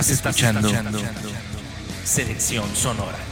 Estás escuchando Selección Sonora.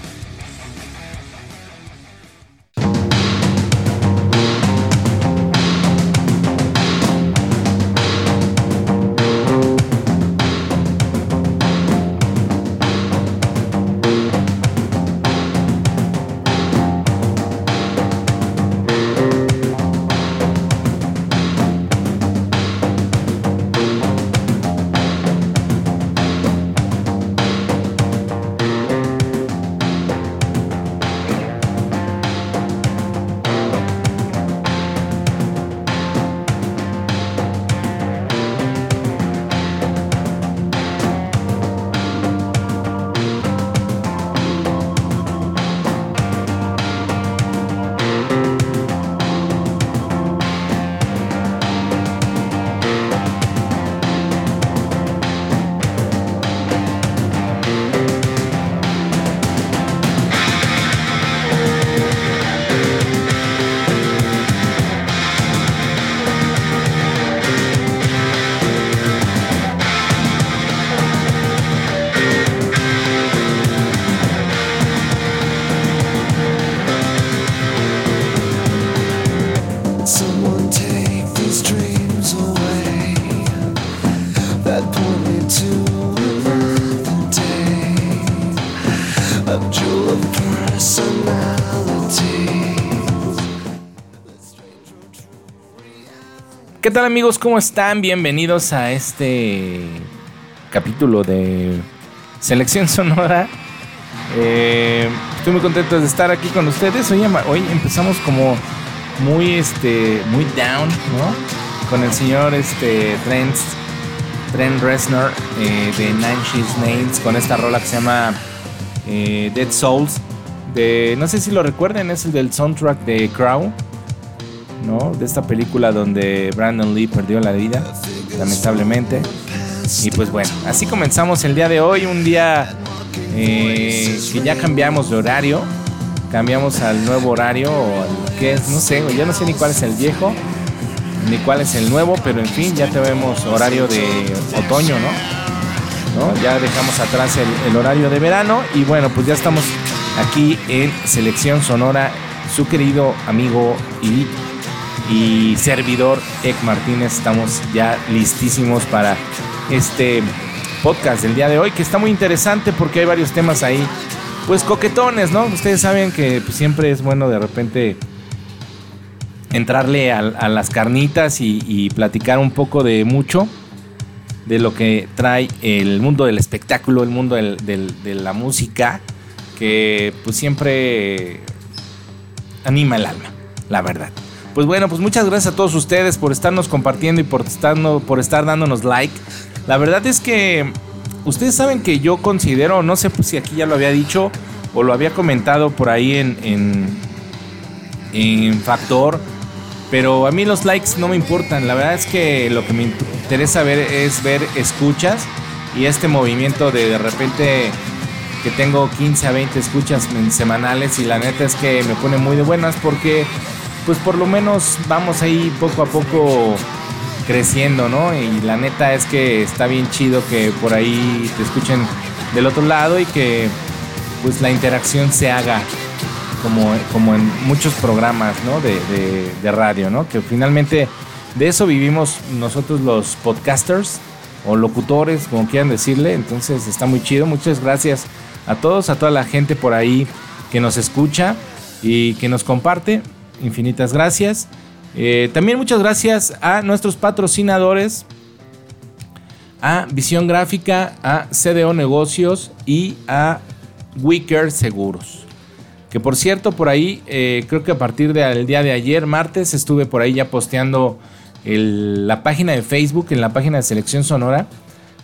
¿Qué tal amigos? ¿Cómo están? Bienvenidos a este capítulo de Selección Sonora. Eh, estoy muy contento de estar aquí con ustedes. Hoy, empezamos como muy, este, muy down, ¿no? Con el señor este, Trent, Trent Reznor eh, de Nine Inch Nails con esta rola que se llama eh, Dead Souls. De, no sé si lo recuerden, es el del soundtrack de Crow. ¿No? De esta película donde Brandon Lee perdió la vida, lamentablemente. Y pues bueno, así comenzamos el día de hoy, un día eh, que ya cambiamos de horario, cambiamos al nuevo horario, o al que es, no sé, ya no sé ni cuál es el viejo, ni cuál es el nuevo, pero en fin, ya tenemos horario de otoño, ¿no? Ya dejamos atrás el, el horario de verano y bueno, pues ya estamos aquí en Selección Sonora, su querido amigo y y servidor Ek Martínez. Estamos ya listísimos para este podcast del día de hoy, que está muy interesante porque hay varios temas ahí, pues coquetones, ¿no? Ustedes saben que pues, siempre es bueno de repente entrarle a, las carnitas y, platicar un poco de mucho de lo que trae el mundo del espectáculo, el mundo de la música, que pues siempre anima el alma, la verdad. Pues bueno, pues muchas gracias a todos ustedes por estarnos compartiendo y por, por estar dándonos like. La verdad es que ustedes saben que yo considero, no sé si aquí ya lo había dicho o lo había comentado por ahí en, en, en Factor, pero a mí los likes no me importan. La verdad es que lo que me interesa ver es ver escuchas y este movimiento de de repente que tengo 15 a 20 escuchas semanales y la neta es que me pone muy de buenas porque pues por lo menos vamos ahí poco a poco creciendo, ¿no? Y la neta es que está bien chido que por ahí te escuchen del otro lado y que pues la interacción se haga como, como en muchos programas, ¿no? De, de- de radio, ¿no? Que finalmente de eso vivimos nosotros los podcasters o locutores, como quieran decirle. Entonces está muy chido. Muchas gracias a todos, a toda la gente por ahí que nos escucha y que nos comparte. Infinitas gracias. Eh, también muchas gracias a nuestros patrocinadores, a Visión Gráfica, a CDO Negocios y a Wicker Seguros. Que por cierto, por ahí, eh, creo que a partir del día de ayer, martes, estuve por ahí ya posteando la página de Facebook, en la página de Selección Sonora,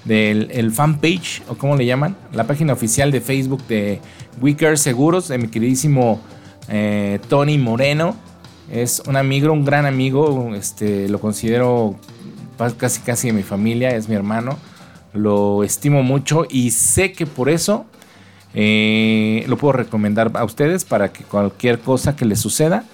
del el fanpage, o como le llaman, la página oficial de Facebook de Wicker Seguros, de mi queridísimo eh, Tony Moreno. Es un amigo, un gran amigo, este, lo considero casi casi de mi familia, es mi hermano. Lo estimo mucho y sé que por eso eh, lo puedo recomendar a ustedes para que cualquier cosa que les suceda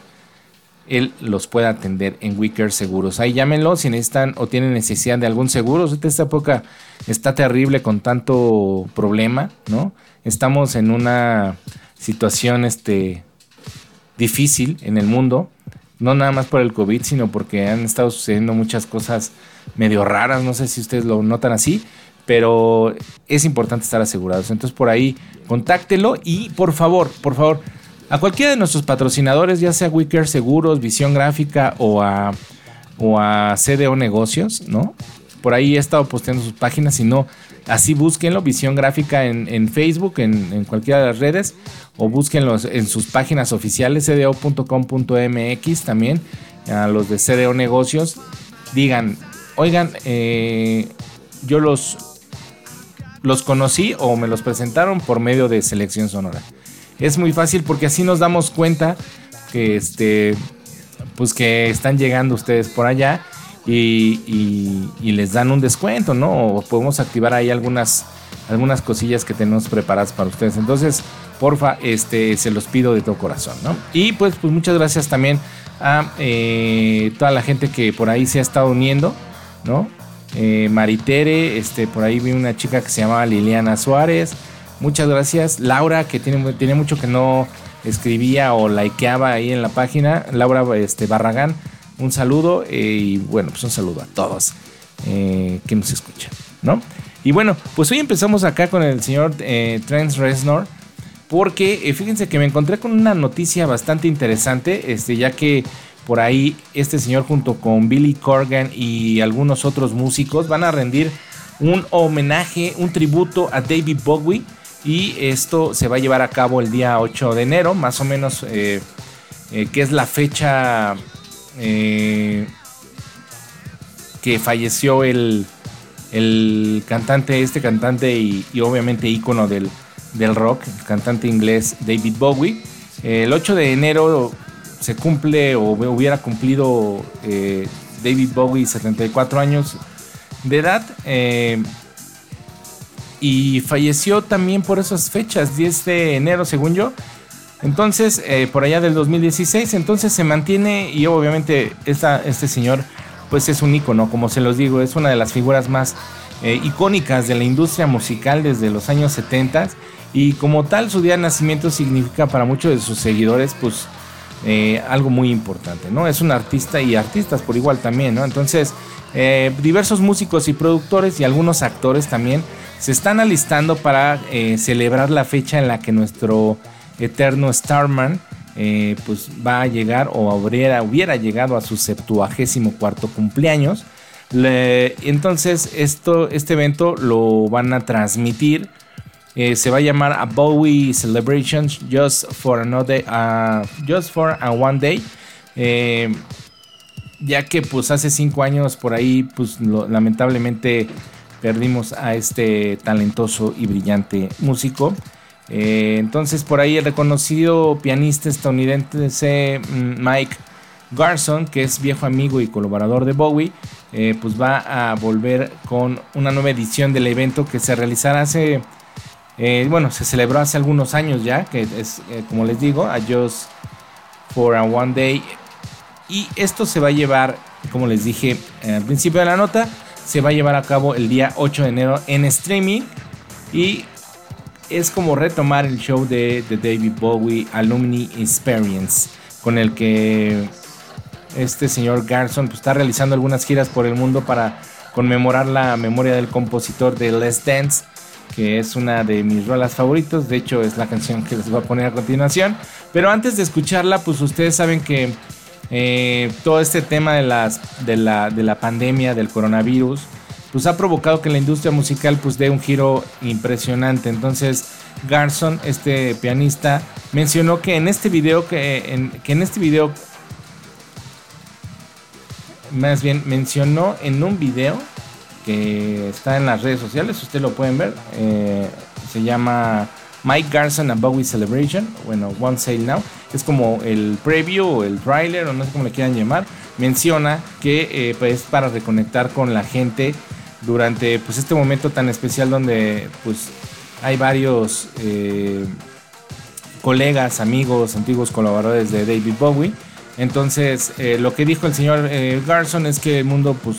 él los puede atender en Wicker Seguros. Ahí llámenlo si necesitan o tienen necesidad de algún seguro. Esta época está terrible con tanto problema, ¿no? Estamos en una situación este, difícil en el mundo, no nada más por el COVID, sino porque han estado sucediendo muchas cosas medio raras, no sé si ustedes lo notan así, pero es importante estar asegurados. Entonces por ahí contáctelo y por favor, por favor, a cualquiera de nuestros patrocinadores, ya sea Wicker Seguros, Visión Gráfica o a, o a CDO Negocios, ¿no? Por ahí he estado posteando sus páginas, si no, así búsquenlo, Visión Gráfica en, Facebook, en, cualquiera de las redes, o búsquenlo en sus páginas oficiales, cdo.com.mx también, a los de CDO Negocios, digan, oigan, eh, yo los, los conocí o me los presentaron por medio de Selección Sonora es muy fácil porque así nos damos cuenta que este pues que están llegando ustedes por allá y, les dan un descuento, ¿no? O podemos activar ahí algunas, algunas cosillas que tenemos preparadas para ustedes. Entonces, porfa, este, se los pido de todo corazón, ¿no? Y pues, pues muchas gracias también a eh, toda la gente que por ahí se ha estado uniendo, ¿no? Eh, Maritere, este, por ahí vi una chica que se llamaba Liliana Suárez. Muchas gracias. Laura, que tiene, tiene mucho que no escribía o likeaba ahí en la página. Laura este, Barragán, un saludo eh, y bueno, pues un saludo a todos eh, que nos escuchan, ¿no? Y bueno, pues hoy empezamos acá con el señor eh, Trent Reznor. Porque eh, fíjense que me encontré con una noticia bastante interesante, este, ya que por ahí este señor junto con Billy Corgan y algunos otros músicos van a rendir un homenaje, un tributo a David Bowie y esto se va a llevar a cabo el día 8 de enero, más o menos, que es la fecha eh, que falleció el, cantante, este cantante y, obviamente ícono del, del, rock, el cantante inglés David Bowie. el 8 de enero se cumple o hubiera cumplido David Bowie 74 años de edad y falleció también por esas fechas, 10 de enero según yo. Entonces, eh, por allá del 2016, entonces se mantiene y obviamente este señor pues es un ícono, como se los digo, es una de las figuras más eh, icónicas de la industria musical desde los años 70 y como tal su día de nacimiento significa para muchos de sus seguidores pues eh, algo muy importante, ¿no? Es un artista y artistas por igual también, ¿no? Entonces, diversos músicos y productores y algunos actores también se están alistando para celebrar la fecha en la que nuestro eterno Starman eh, pues va a llegar o hubiera, hubiera llegado a su 74 cuarto cumpleaños. entonces esto, este evento lo van a transmitir. Eh, se va a llamar a Bowie Celebrations Just for Another, Just for a One Day. ya que pues hace cinco años por ahí pues lamentablemente perdimos a este talentoso y brillante músico. Eh, entonces por ahí el reconocido pianista estadounidense mm, Mike Garson, que es viejo amigo y colaborador de Bowie, eh, pues va a volver con una nueva edición del evento que se realizará hace, eh, bueno, se celebró hace algunos años ya, que es, como les digo, a Just for a One Day. Y esto se va a llevar, como les dije al principio de la nota, se va a llevar a cabo el día 8 de enero en streaming y es como retomar el show de, David Bowie Alumni Experience con el que este señor Garson pues, está realizando algunas giras por el mundo para conmemorar la memoria del compositor de Let's Dance que es una de mis rolas favoritos. De hecho es la canción que les voy a poner a continuación. Pero antes de escucharla pues ustedes saben que eh, todo este tema de la pandemia, del coronavirus, pues ha provocado que la industria musical pues dé un giro impresionante. Entonces Garson, este pianista, mencionó que en este video, que en, que en este video, más bien mencionó en un video que está en las redes sociales, ustedes lo pueden ver, eh, se llama Mike Garson a Bowie Celebration, bueno, One Sale Now, es como el preview o el trailer o no sé cómo le quieran llamar, menciona que eh, pues para reconectar con la gente durante pues este momento tan especial donde pues hay varios eh, colegas, amigos, antiguos colaboradores de David Bowie Entonces, eh, lo que dijo el señor eh, Garson es que el mundo pues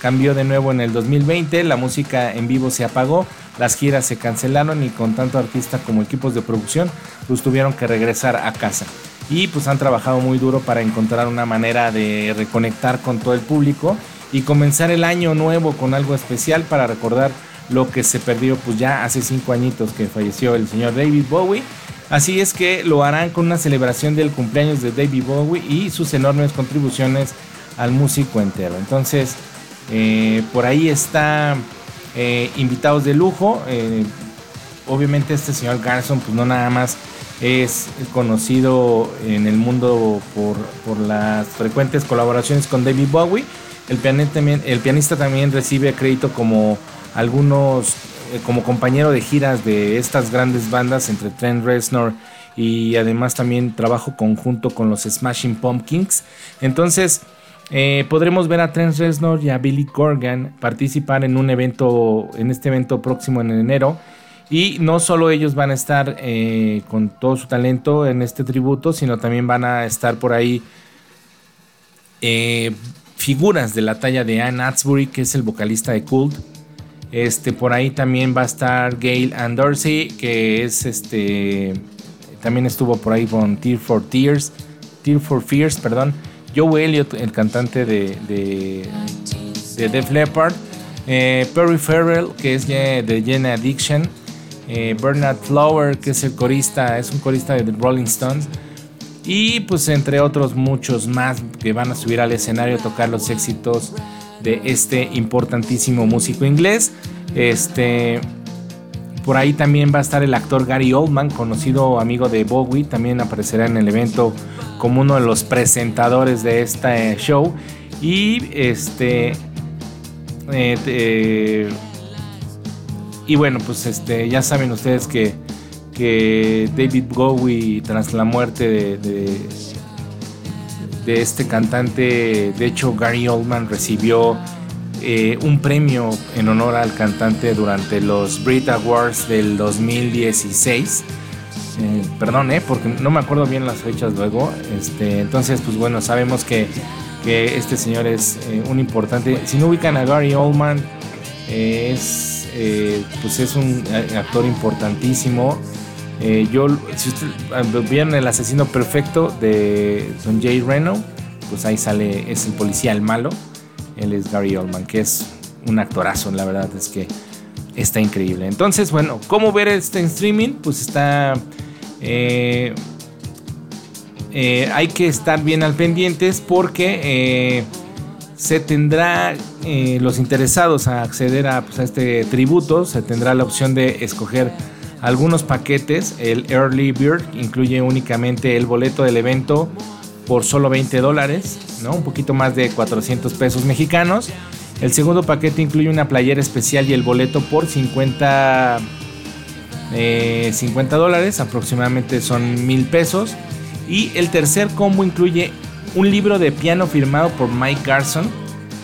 cambió de nuevo en el 2020, la música en vivo se apagó, las giras se cancelaron y con tanto artista como equipos de producción pues tuvieron que regresar a casa. Y pues han trabajado muy duro para encontrar una manera de reconectar con todo el público y comenzar el año nuevo con algo especial para recordar lo que se perdió pues ya hace cinco añitos que falleció el señor David Bowie. Así es que lo harán con una celebración del cumpleaños de David Bowie y sus enormes contribuciones al músico entero. Entonces, eh, por ahí está eh, invitados de lujo. Eh, obviamente este señor Garson pues no nada más es conocido en el mundo por, por las frecuentes colaboraciones con David Bowie. El pianista, también, recibe crédito como algunos, como compañero de giras de estas grandes bandas entre Trent Reznor y además también trabajo conjunto con los Smashing Pumpkins. Entonces, eh, podremos ver a Trent Reznor y a Billy Corgan participar en un evento, en este evento próximo en enero. Y no solo ellos van a estar eh, con todo su talento en este tributo, sino también van a estar por ahí eh, figuras de la talla de Anne Atsbury, que es el vocalista de Cult. Este, por ahí también va a estar Gail and Dorsey, que es este. También estuvo por ahí con Tear for Tears. Tear for Fears, perdón. Joe Elliott, el cantante de, de, Def Leppard, eh, Perry Farrell, que es de Jenna Addiction, eh, Bernard Flower, que es el corista, es un corista de The Rolling Stones, y pues entre otros muchos más que van a subir al escenario a tocar los éxitos de este importantísimo músico inglés. Este, por ahí también va a estar el actor Gary Oldman, conocido amigo de Bowie, también aparecerá en el evento como uno de los presentadores de este show. Y este. Eh, y bueno, pues este, ya saben ustedes que, que David Bowie, tras la muerte de, de, este cantante, de hecho, Gary Oldman recibió eh, un premio en honor al cantante durante los Brit Awards del 2016. Eh, perdón, eh, porque no me acuerdo bien las fechas luego. Este, entonces, pues bueno, sabemos que, este señor es un importante. Si no ubican a Gary Oldman, es, pues es un actor importantísimo. Yo, si ustedes vieron El asesino perfecto de Don Jay Reno, pues ahí sale, es el policía, el malo. Él es Gary Oldman, que es un actorazo, la verdad es que está increíble. Entonces, bueno, ¿cómo ver este streaming? Pues está... Eh, eh, hay que estar bien al pendientes porque eh, se tendrá los interesados a acceder pues, a, este tributo, se tendrá la opción de escoger algunos paquetes. El Early Bird incluye únicamente el boleto del evento por solo 20 dólares, ¿no? Un poquito más de 400 pesos mexicanos. El segundo paquete incluye una playera especial y el boleto por 50, 50 eh, dólares, aproximadamente son mil pesos. Y el tercer combo incluye un libro de piano firmado por Mike Garson,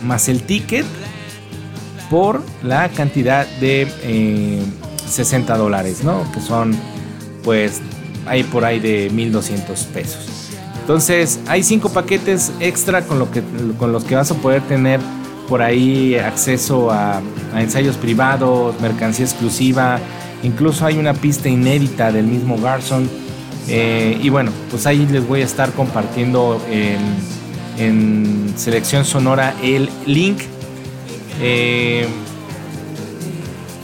más el ticket por la cantidad de 60 eh, dólares, ¿no? Que son, pues, hay por ahí de 1200 pesos. Entonces, hay cinco paquetes extra con, lo que, con los que vas a poder tener por ahí acceso a, ensayos privados, mercancía exclusiva, incluso hay una pista inédita del mismo Garson. Eh, y bueno, pues ahí les voy a estar compartiendo en, selección sonora el link. Eh,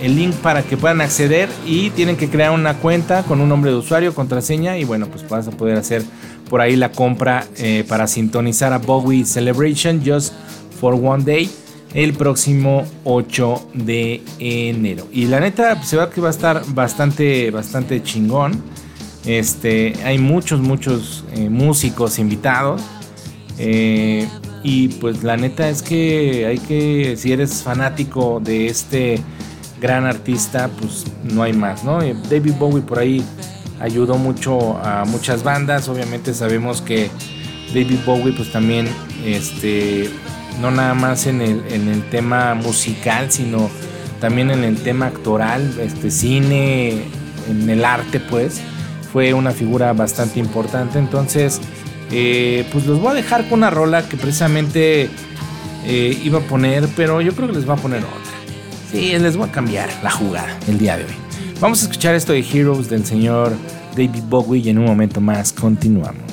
el link para que puedan acceder y tienen que crear una cuenta con un nombre de usuario, contraseña y bueno, pues vas a poder hacer por ahí la compra eh, para sintonizar a Bowie Celebration Just for One Day el próximo 8 de enero. Y la neta se ve que va a estar bastante, bastante chingón. Este, hay muchos, muchos eh, músicos invitados. Eh, y pues la neta es que hay que, si eres fanático de este gran artista, pues no hay más, ¿no? David Bowie por ahí ayudó mucho a muchas bandas. Obviamente sabemos que David Bowie pues también este no nada más en el, en el tema musical, sino también en el tema actoral, este cine, en el arte pues fue una figura bastante importante. Entonces, Eh, pues los voy a dejar con una rola que precisamente eh, iba a poner, pero yo creo que les voy a poner. Sí, les voy a cambiar la jugada el día de hoy. Vamos a escuchar esto de Heroes del señor David Bowie y en un momento más continuamos.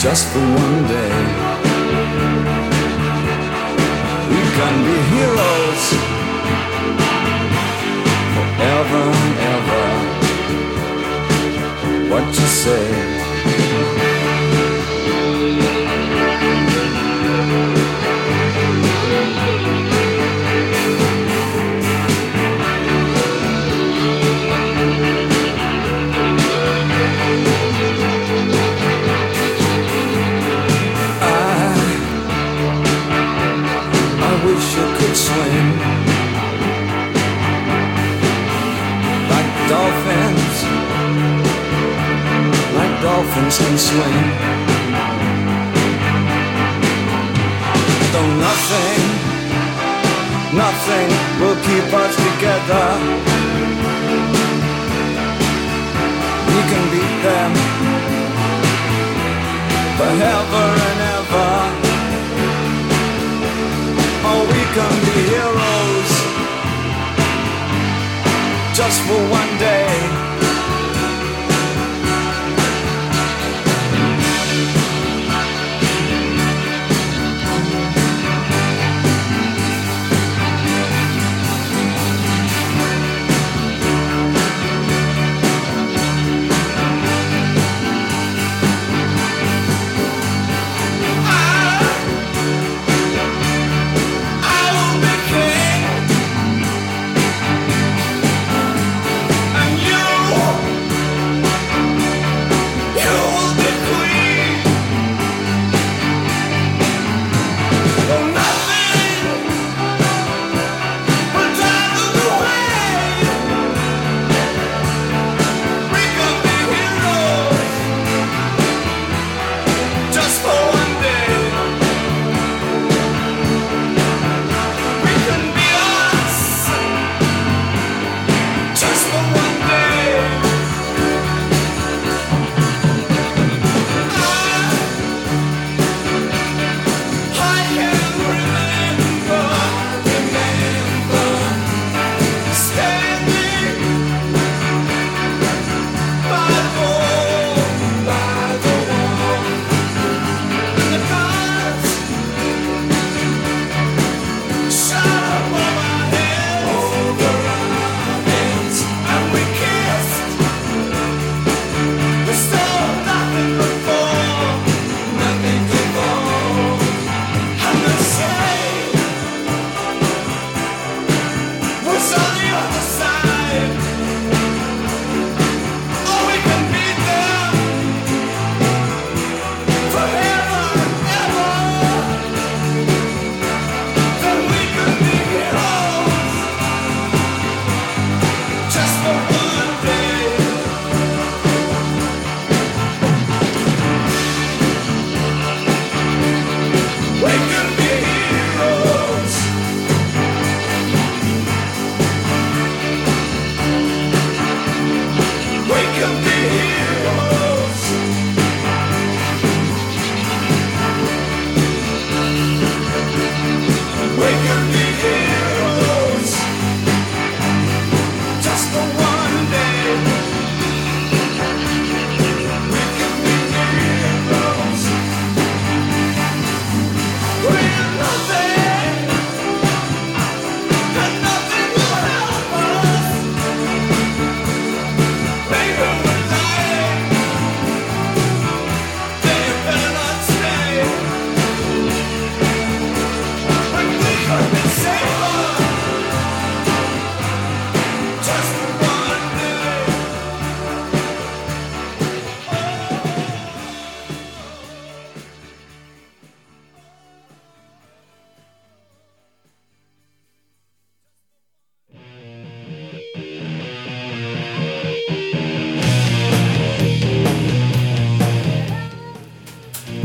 Just for one day. We can be heroes forever and ever. What you say? Could like dolphins, like dolphins can swim. Though nothing, nothing will keep us together. We can beat them forever and ever. Oh, we can be heroes just for one day.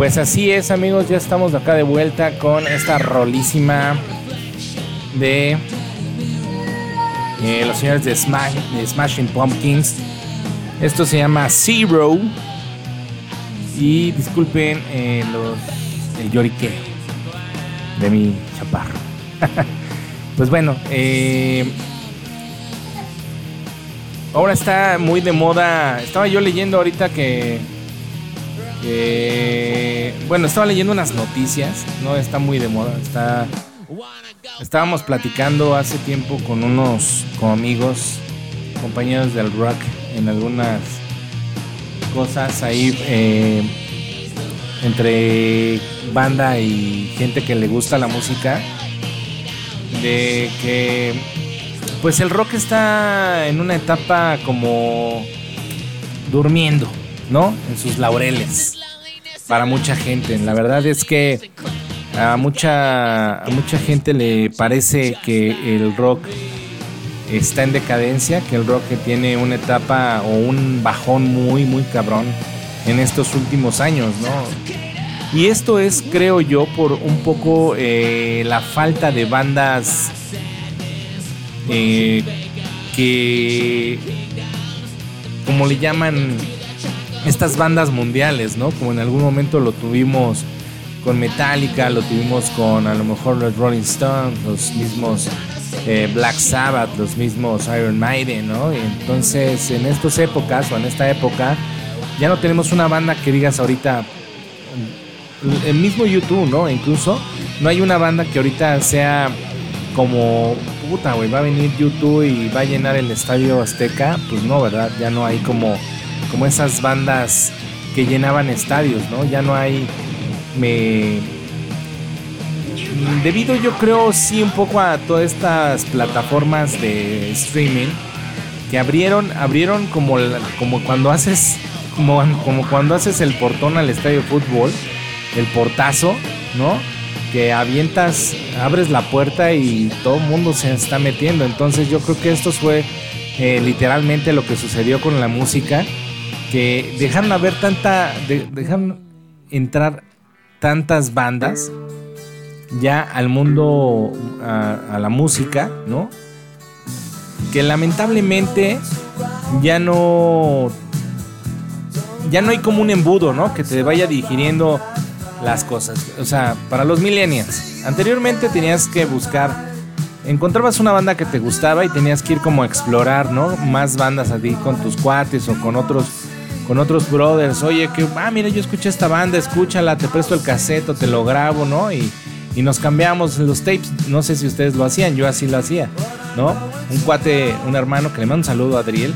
Pues así es, amigos, ya estamos acá de vuelta con esta rolísima de eh, los señores de, Smashing Pumpkins. Esto se llama Zero. Y disculpen eh, los, el llorique de mi chaparro. pues bueno, eh, ahora está muy de moda. Estaba yo leyendo ahorita que bueno, estaba leyendo unas noticias, no está muy de moda, está estábamos platicando hace tiempo con unos amigos, compañeros del rock en algunas cosas ahí eh, entre banda y gente que le gusta la música de que pues el rock está en una etapa como durmiendo ¿no? En sus laureles. Para mucha gente. La verdad es que a mucha, mucha gente le parece que el rock está en decadencia, que el rock tiene una etapa o un bajón muy, muy cabrón en estos últimos años, ¿no? Y esto es, creo yo, por un poco eh, la falta de bandas eh, que, como le llaman, estas bandas mundiales, ¿no? Como en algún momento lo tuvimos con Metallica, lo tuvimos con a lo mejor los Rolling Stones, los mismos eh, Black Sabbath, los mismos Iron Maiden, ¿no? entonces en estas épocas o en esta época ya no tenemos una banda que digas ahorita, el mismo YouTube, ¿no? Incluso no hay una banda que ahorita sea como puta, güey, va a venir YouTube y va a llenar el estadio Azteca, pues no, ¿verdad? Ya no hay como como esas bandas que llenaban estadios, ¿no? Ya no hay me debido yo creo sí un poco a todas estas plataformas de streaming que abrieron abrieron como como cuando haces como, como cuando haces el portón al estadio de fútbol, el portazo, ¿no? Que avientas, abres la puerta y todo el mundo se está metiendo. Entonces yo creo que esto fue eh, literalmente lo que sucedió con la música que dejaron haber tanta, dejaron entrar tantas bandas ya al mundo, a, la música, ¿no? Que lamentablemente ya no, ya no hay como un embudo, ¿no? Que te vaya digiriendo las cosas. O sea, para los millennials, anteriormente tenías que buscar encontrabas una banda que te gustaba y tenías que ir como a explorar, ¿no? Más bandas a ti con tus cuates o con otros con otros brothers, oye, que, ah, mira, yo escuché esta banda, escúchala, te presto el caseto, te lo grabo, ¿no? Y, y nos cambiamos los tapes, no sé si ustedes lo hacían, yo así lo hacía, ¿no? Un cuate, un hermano que le mando un saludo a Adriel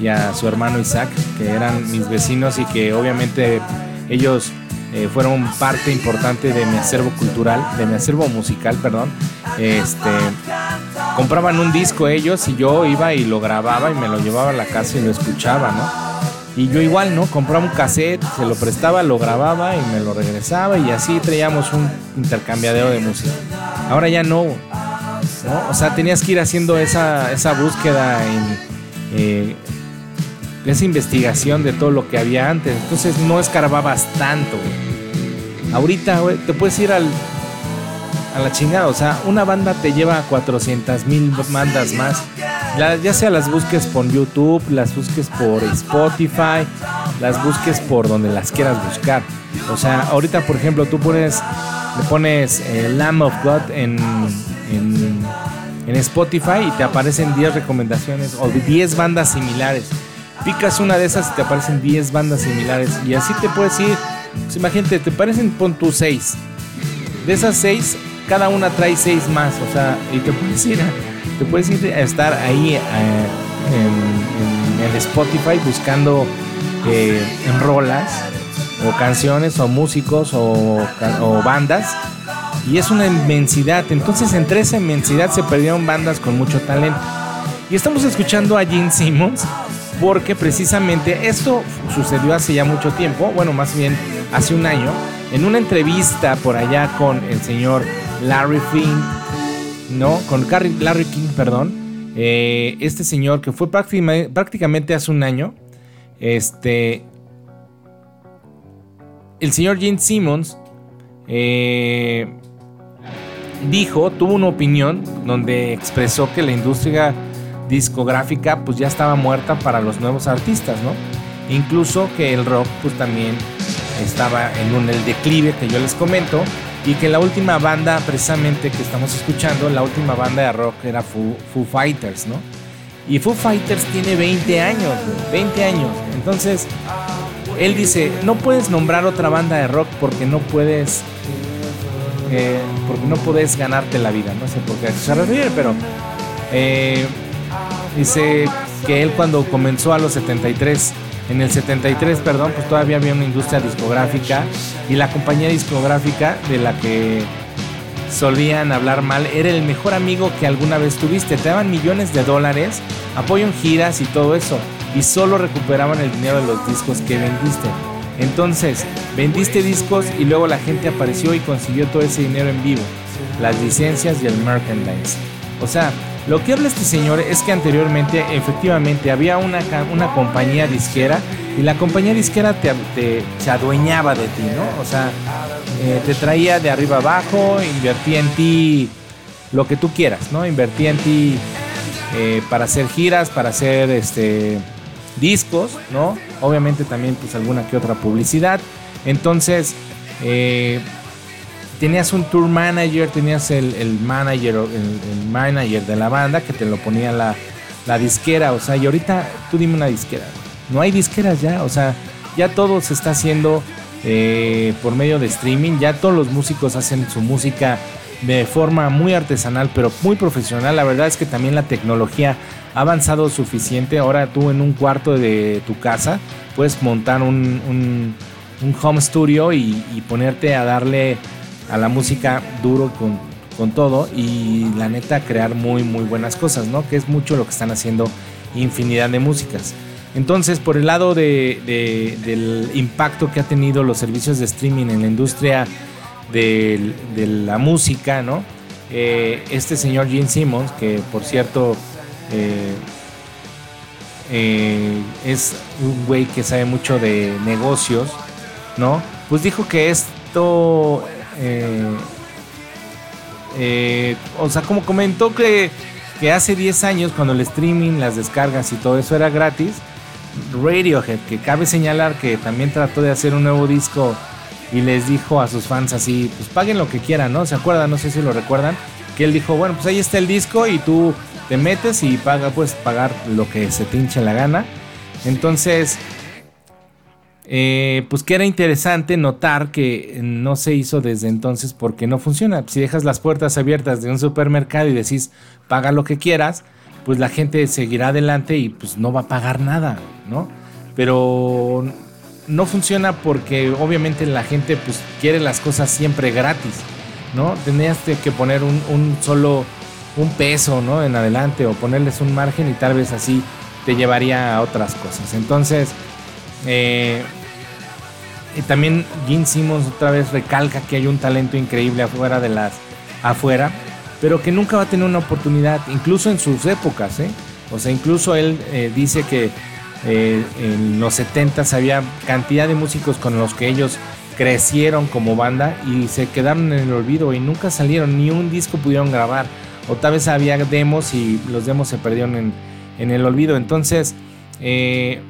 y a su hermano Isaac, que eran mis vecinos y que obviamente ellos eh, fueron parte importante de mi acervo cultural, de mi acervo musical, perdón. Este, compraban un disco ellos y yo iba y lo grababa y me lo llevaba a la casa y lo escuchaba, ¿no? Y yo igual, ¿no? Compraba un cassette, se lo prestaba, lo grababa y me lo regresaba y así traíamos un intercambiadero de música. Ahora ya no, ¿no? O sea, tenías que ir haciendo esa, esa búsqueda en eh, esa investigación de todo lo que había antes. Entonces no escarbabas tanto, Ahorita, güey, te puedes ir al, a la chingada. O sea, una banda te lleva 400 mil bandas más ya sea las busques por YouTube, las busques por Spotify, las busques por donde las quieras buscar. O sea, ahorita por ejemplo tú pones, le pones eh, Lamb of God en, en, en, Spotify y te aparecen 10 recomendaciones o 10 bandas similares. Picas una de esas y te aparecen 10 bandas similares y así te puedes ir. Pues imagínate, te parecen pon tus 6. De esas 6, cada una trae 6 más, o sea, y te puedes ir a te puedes ir a estar ahí eh, en, en, Spotify buscando eh, en rolas o canciones o músicos o, o, bandas y es una inmensidad. Entonces entre esa inmensidad se perdieron bandas con mucho talento. Y estamos escuchando a Gene Simmons porque precisamente esto sucedió hace ya mucho tiempo, bueno más bien hace un año, en una entrevista por allá con el señor Larry Fink ¿no? Con Larry King, perdón. Eh, este señor que fue prácticamente, hace un año. Este. el señor Gene Simmons eh, dijo, tuvo una opinión donde expresó que la industria discográfica pues ya estaba muerta para los nuevos artistas, ¿no? Incluso que el rock pues también estaba en un el declive que yo les comento y que la última banda precisamente que estamos escuchando, la última banda de rock era Foo, Fighters, ¿no? Y Foo Fighters tiene 20 años, 20 años. Entonces, él dice, no puedes nombrar otra banda de rock porque no puedes eh, porque no puedes ganarte la vida. No sé por qué se refiere, pero eh, dice que él cuando comenzó a los 73 en el 73, perdón, pues todavía había una industria discográfica y la compañía discográfica de la que solían hablar mal era el mejor amigo que alguna vez tuviste. Te daban millones de dólares, apoyo en giras y todo eso, y solo recuperaban el dinero de los discos que vendiste. Entonces, vendiste discos y luego la gente apareció y consiguió todo ese dinero en vivo, las licencias y el merchandise. O sea, lo que habla este señor es que anteriormente efectivamente había una, una compañía disquera y la compañía disquera te, se adueñaba de ti, ¿no? O sea, eh, te traía de arriba abajo, invertía en ti lo que tú quieras, ¿no? Invertía en ti eh, para hacer giras, para hacer este discos, ¿no? Obviamente también pues alguna que otra publicidad. Entonces, eh, tenías un tour manager, tenías el, manager, el, manager de la banda que te lo ponía la, la disquera, o sea, y ahorita tú dime una disquera, no hay disqueras ya, o sea, ya todo se está haciendo eh, por medio de streaming, ya todos los músicos hacen su música de forma muy artesanal, pero muy profesional. La verdad es que también la tecnología ha avanzado suficiente. Ahora tú en un cuarto de tu casa puedes montar un, un, home studio y ponerte a darle a la música duro con, con todo y la neta crear muy muy buenas cosas, ¿no? Que es mucho lo que están haciendo infinidad de músicas. Entonces, por el lado de, del impacto que ha tenido los servicios de streaming en la industria de, la música, ¿no? Eh, este señor Gene Simmons, que por cierto eh, eh, es un güey que sabe mucho de negocios, ¿no? Pues dijo que esto eh, eh, o sea, como comentó que, que hace 10 años, cuando el streaming, las descargas y todo eso era gratis, Radiohead, que cabe señalar que también trató de hacer un nuevo disco y les dijo a sus fans así, pues paguen lo que quieran, ¿no? ¿Se acuerdan? No sé si lo recuerdan. Que él dijo, bueno, pues ahí está el disco y tú te metes y paga, puedes pagar lo que se te hinche la gana. Entonces, eh, pues que era interesante notar que no se hizo desde entonces porque no funciona. Si dejas las puertas abiertas de un supermercado y decís paga lo que quieras, pues la gente seguirá adelante y pues no va a pagar nada, ¿no? Pero no funciona porque obviamente la gente pues quiere las cosas siempre gratis, ¿no? Tenías que poner un, un solo un peso, ¿no? En adelante o ponerles un margen y tal vez así te llevaría a otras cosas. Entonces, eh, y también Gene Simmons otra vez recalca que hay un talento increíble afuera de las afuera, pero que nunca va a tener una oportunidad, incluso en sus épocas, ¿eh? O sea, incluso él eh, dice que en los 70 había cantidad de músicos con los que ellos crecieron como banda y se quedaron en el olvido y nunca salieron, ni un disco pudieron grabar. O tal vez había demos y los demos se perdieron en, en el olvido. Entonces, eh,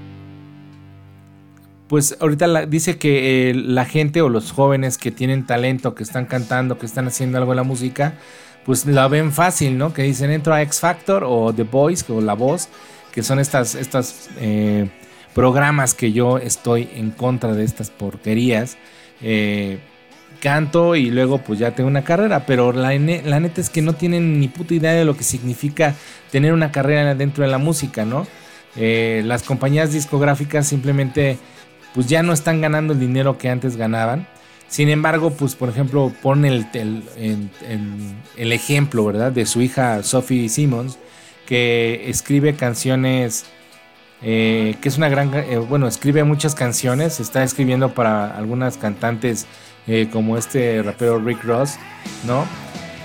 pues ahorita dice que eh, la gente o los jóvenes que tienen talento, que están cantando, que están haciendo algo en la música, pues la ven fácil, ¿no? Que dicen entro a X Factor o The Voice o La Voz, que son estas, estas eh, programas que yo estoy en contra de estas porquerías. Eh, canto y luego pues ya tengo una carrera, pero la, la neta es que no tienen ni puta idea de lo que significa tener una carrera dentro de la música, ¿no? las compañías discográficas simplemente pues ya no están ganando el dinero que antes ganaban. Sin embargo, pues por ejemplo, pone el, el, ejemplo, ¿verdad? De su hija Sophie Simmons, que escribe canciones, eh, que es una gran, eh, bueno, escribe muchas canciones, está escribiendo para algunas cantantes eh, como este rapero Rick Ross, ¿no?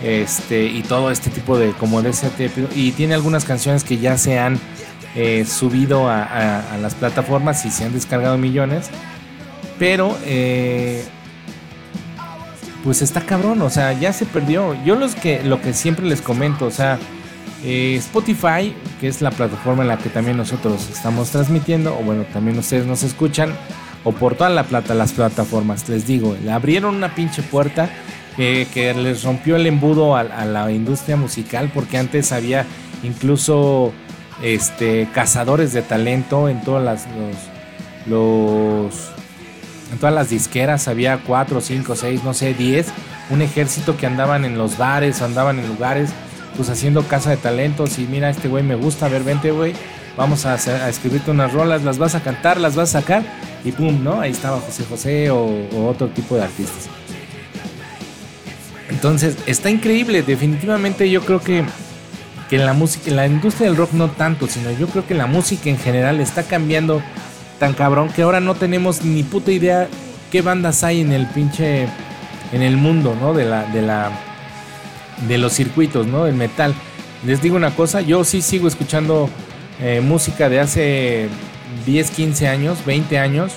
Este, y todo este tipo de, como de ese tipo, y tiene algunas canciones que ya se han subido a, las plataformas y se han descargado millones. Pero, eh, pues está cabrón, o sea, ya se perdió. Yo los que, lo que siempre les comento, o sea, eh, Spotify, que es la plataforma en la que también nosotros estamos transmitiendo, o bueno, también ustedes nos escuchan, o por todas la plata, las plataformas, les digo, le abrieron una pinche puerta que les rompió el embudo a, la industria musical, porque antes había incluso este, cazadores de talento en todas las, los, en todas las disqueras, había 4, 5, 6, no sé, 10, un ejército que andaban en los bares, andaban en lugares pues haciendo casa de talentos. Y mira, este güey me gusta, ver, vente, güey, vamos a, a, escribirte unas rolas, las vas a cantar, las vas a sacar. Y pum, ¿no? Ahí estaba José José o, otro tipo de artistas. Entonces, está increíble, definitivamente yo creo que, que en la música, en la industria del rock no tanto, sino yo creo que la música en general está cambiando tan cabrón que ahora no tenemos ni puta idea qué bandas hay en el pinche en el mundo, ¿no? De la de la de los circuitos, ¿no? Del metal. Les digo una cosa, yo sí sigo escuchando eh, música de hace 10, 15 años, 20 años,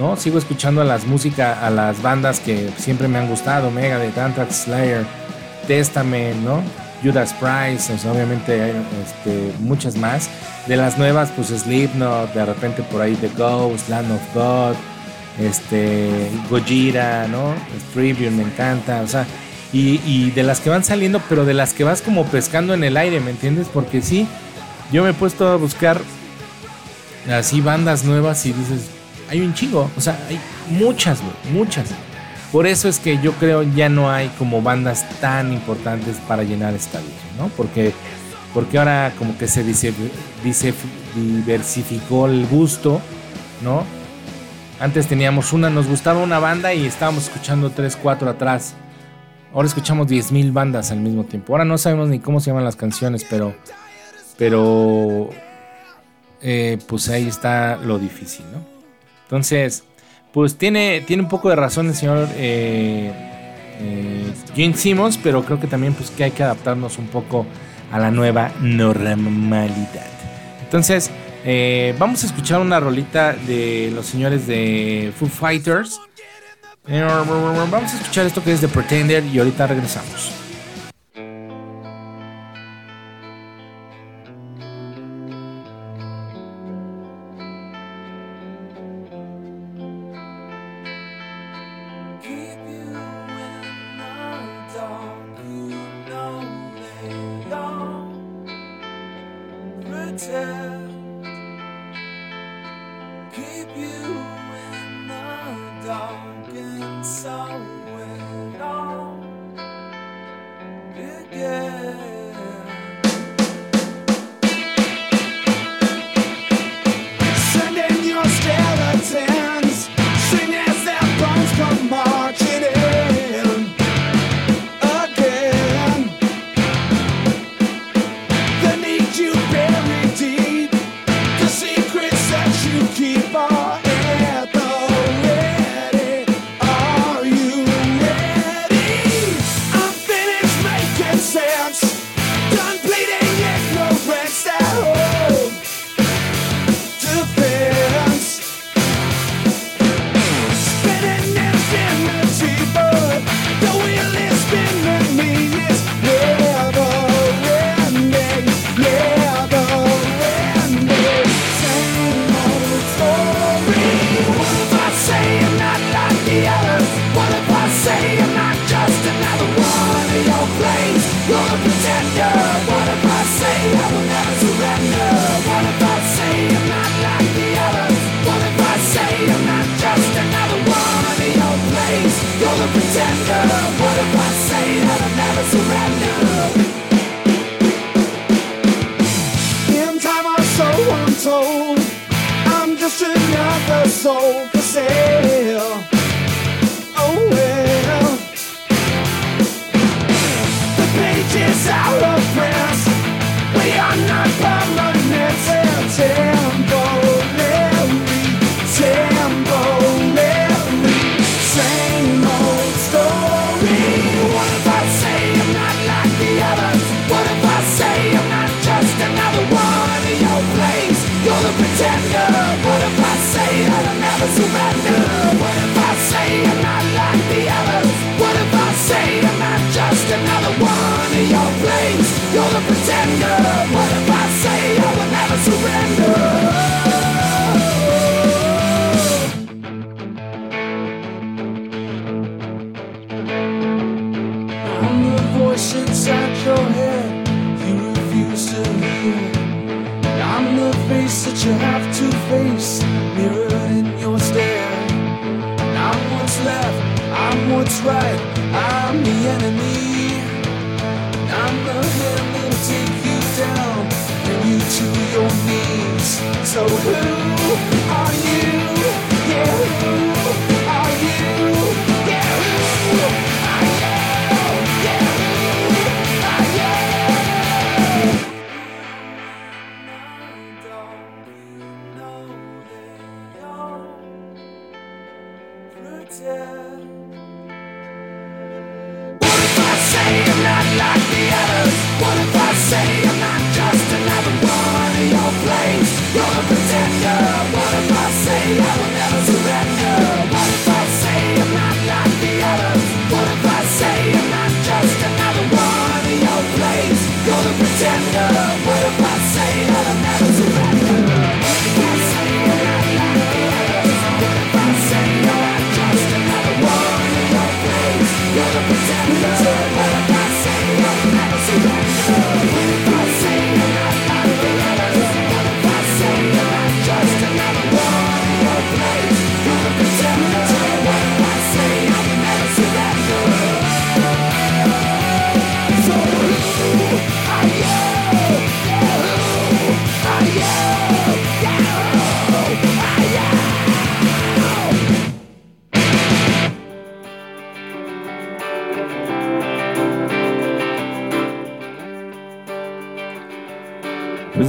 ¿no? Sigo escuchando a las músicas, a las bandas que siempre me han gustado, Mega de Anthrax, Slayer, Testament, ¿no? Judas Price, obviamente este, muchas más. De las nuevas, pues Slipknot, de repente por ahí The Ghost, Land of God, este, Gojira, ¿no? Trivium me encanta, o sea, y, de las que van saliendo, pero de las que vas como pescando en el aire, ¿me entiendes? Porque sí, yo me he puesto a buscar así bandas nuevas y dices, hay un chingo, o sea, hay muchas, muchas. Por eso es que yo creo ya no hay como bandas tan importantes para llenar estadios, ¿no? Porque, porque ahora como que se dice, diversificó el gusto, ¿no? Antes teníamos una, nos gustaba una banda y estábamos escuchando tres, cuatro atrás. Ahora escuchamos 10.000 bandas al mismo tiempo. Ahora no sabemos ni cómo se llaman las canciones, pero, pero, eh, pues ahí está lo difícil, ¿no? Entonces, pues tiene, tiene un poco de razón el señor eh, eh, Gene Simmons, pero creo que también pues que hay que adaptarnos un poco a la nueva normalidad. Entonces, eh, vamos a escuchar una rolita de los señores de Foo Fighters. vamos a escuchar esto que es The Pretender y ahorita regresamos.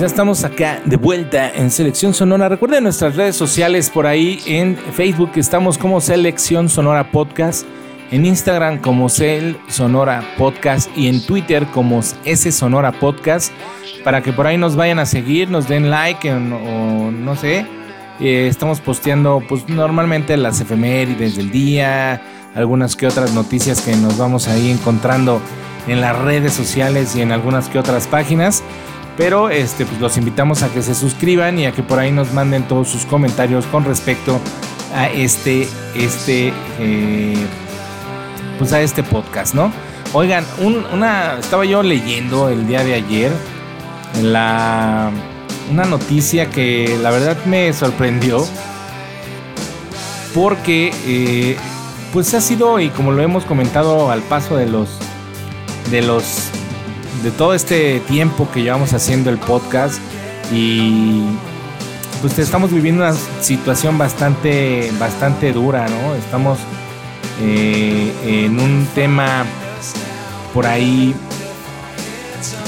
Ya estamos acá de vuelta en Selección Sonora. Recuerden nuestras redes sociales por ahí en Facebook estamos como Selección Sonora Podcast, en Instagram como Cel Sonora Podcast y en Twitter como S Sonora Podcast para que por ahí nos vayan a seguir, nos den like o, o no sé. Eh, estamos posteando pues normalmente las efemérides del día, algunas que otras noticias que nos vamos ahí encontrando en las redes sociales y en algunas que otras páginas. Pero este, pues los invitamos a que se suscriban y a que por ahí nos manden todos sus comentarios con respecto a este, este, eh, pues a este podcast, ¿no? Oigan, un- una, estaba yo leyendo el día de ayer la, una noticia que la verdad me sorprendió porque eh, pues ha sido y como lo hemos comentado al paso de los de los de todo este tiempo que llevamos haciendo el podcast y pues estamos viviendo una situación bastante bastante dura, ¿no? Estamos eh, en un tema por ahí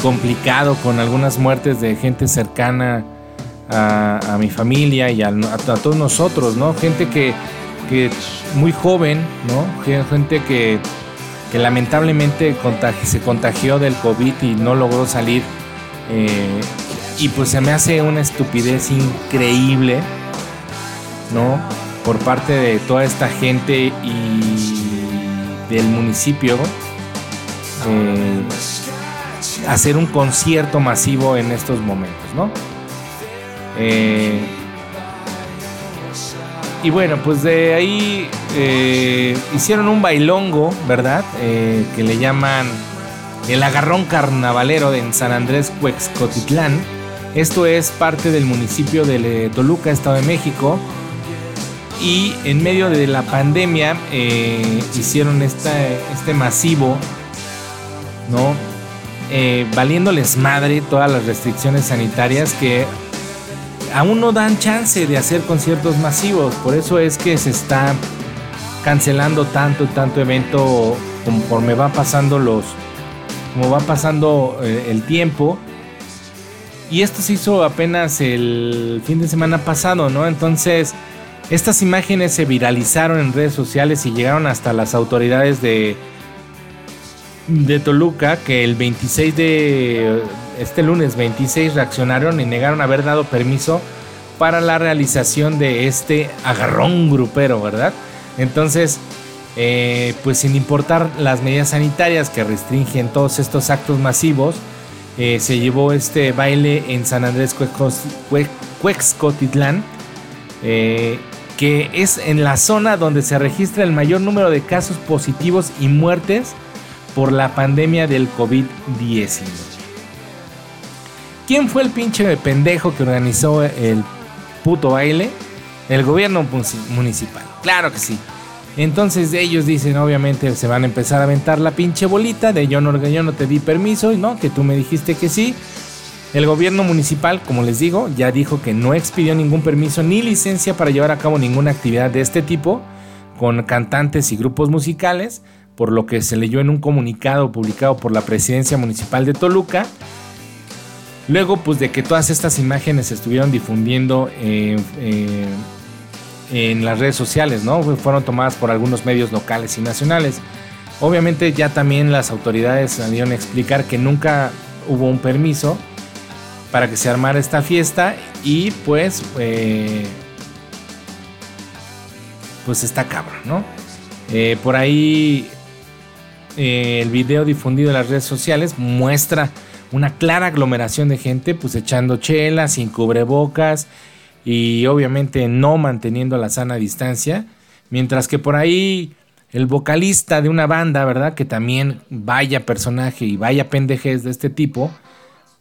complicado con algunas muertes de gente cercana a, mi familia y a, a- a todos nosotros, ¿no? Gente que, que muy joven, ¿no? Gente que, que lamentablemente se contagió del COVID y no logró salir. eh, y pues se me hace una estupidez increíble, ¿no? Por parte de toda esta gente y del municipio. eh, hacer un concierto masivo en estos momentos, ¿no? Eh, y bueno, pues de ahí eh, hicieron un bailongo, ¿verdad? Eh, que le llaman el agarrón carnavalero en San Andrés Cuexcotitlán. Esto es parte del municipio de Toluca, Estado de México. Y en medio de la pandemia eh, hicieron esta, este masivo, ¿no? Valiéndoles madre todas las restricciones sanitarias que aún no dan chance de hacer conciertos masivos. Por eso es que se está cancelando tanto, tanto evento conforme va pasando los. como va pasando eh, el tiempo. Y esto se hizo apenas el fin de semana pasado, ¿no? Entonces, estas imágenes se viralizaron en redes sociales y llegaron hasta las autoridades de, de Toluca, que el 26 de este lunes 26 reaccionaron y negaron haber dado permiso para la realización de este agarrón grupero, ¿verdad? Entonces, eh, pues sin importar las medidas sanitarias que restringen todos estos actos masivos, eh, se llevó este baile en San Andrés Cuexcotitlán, eh, que es en la zona donde se registra el mayor número de casos positivos y muertes por la pandemia del COVID-19. ¿Quién fue el pinche pendejo que organizó el puto baile? El gobierno municipal. Claro que sí. Entonces ellos dicen, obviamente se van a empezar a aventar la pinche bolita de yo no, yo no te di permiso no, que tú me dijiste que sí. El gobierno municipal, como les digo, ya dijo que no expidió ningún permiso ni licencia para llevar a cabo ninguna actividad de este tipo con cantantes y grupos musicales, por lo que se leyó en un comunicado publicado por la presidencia municipal de Toluca. Luego, pues de que todas estas imágenes se estuvieron difundiendo eh, en las redes sociales, ¿no? Fueron tomadas por algunos medios locales y nacionales. Obviamente ya también las autoridades salieron a explicar que nunca hubo un permiso para que se armara esta fiesta y pues eh, pues está cabrón, ¿no? Eh, por ahí eh, el video difundido en las redes sociales muestra una clara aglomeración de gente pues echando chela sin cubrebocas y obviamente no manteniendo la sana distancia, mientras que por ahí el vocalista de una banda, ¿verdad? Que también vaya personaje y vaya pendejez de este tipo,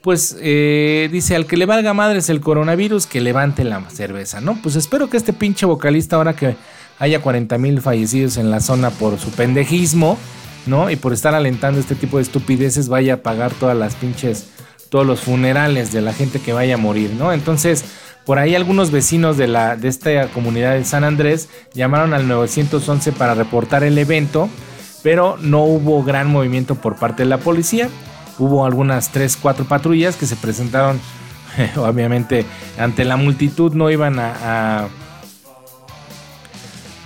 pues eh, dice, al que le valga madres el coronavirus, que levante la cerveza, ¿no? Pues espero que este pinche vocalista, ahora que haya 40 mil fallecidos en la zona por su pendejismo, ¿no? Y por estar alentando este tipo de estupideces, vaya a pagar todas las pinches, todos los funerales de la gente que vaya a morir, ¿no? Entonces, por ahí algunos vecinos de, la, de esta comunidad de San Andrés llamaron al 911 para reportar el evento, pero no hubo gran movimiento por parte de la policía. Hubo algunas 3, 4 patrullas que se presentaron, obviamente, ante la multitud, no iban a,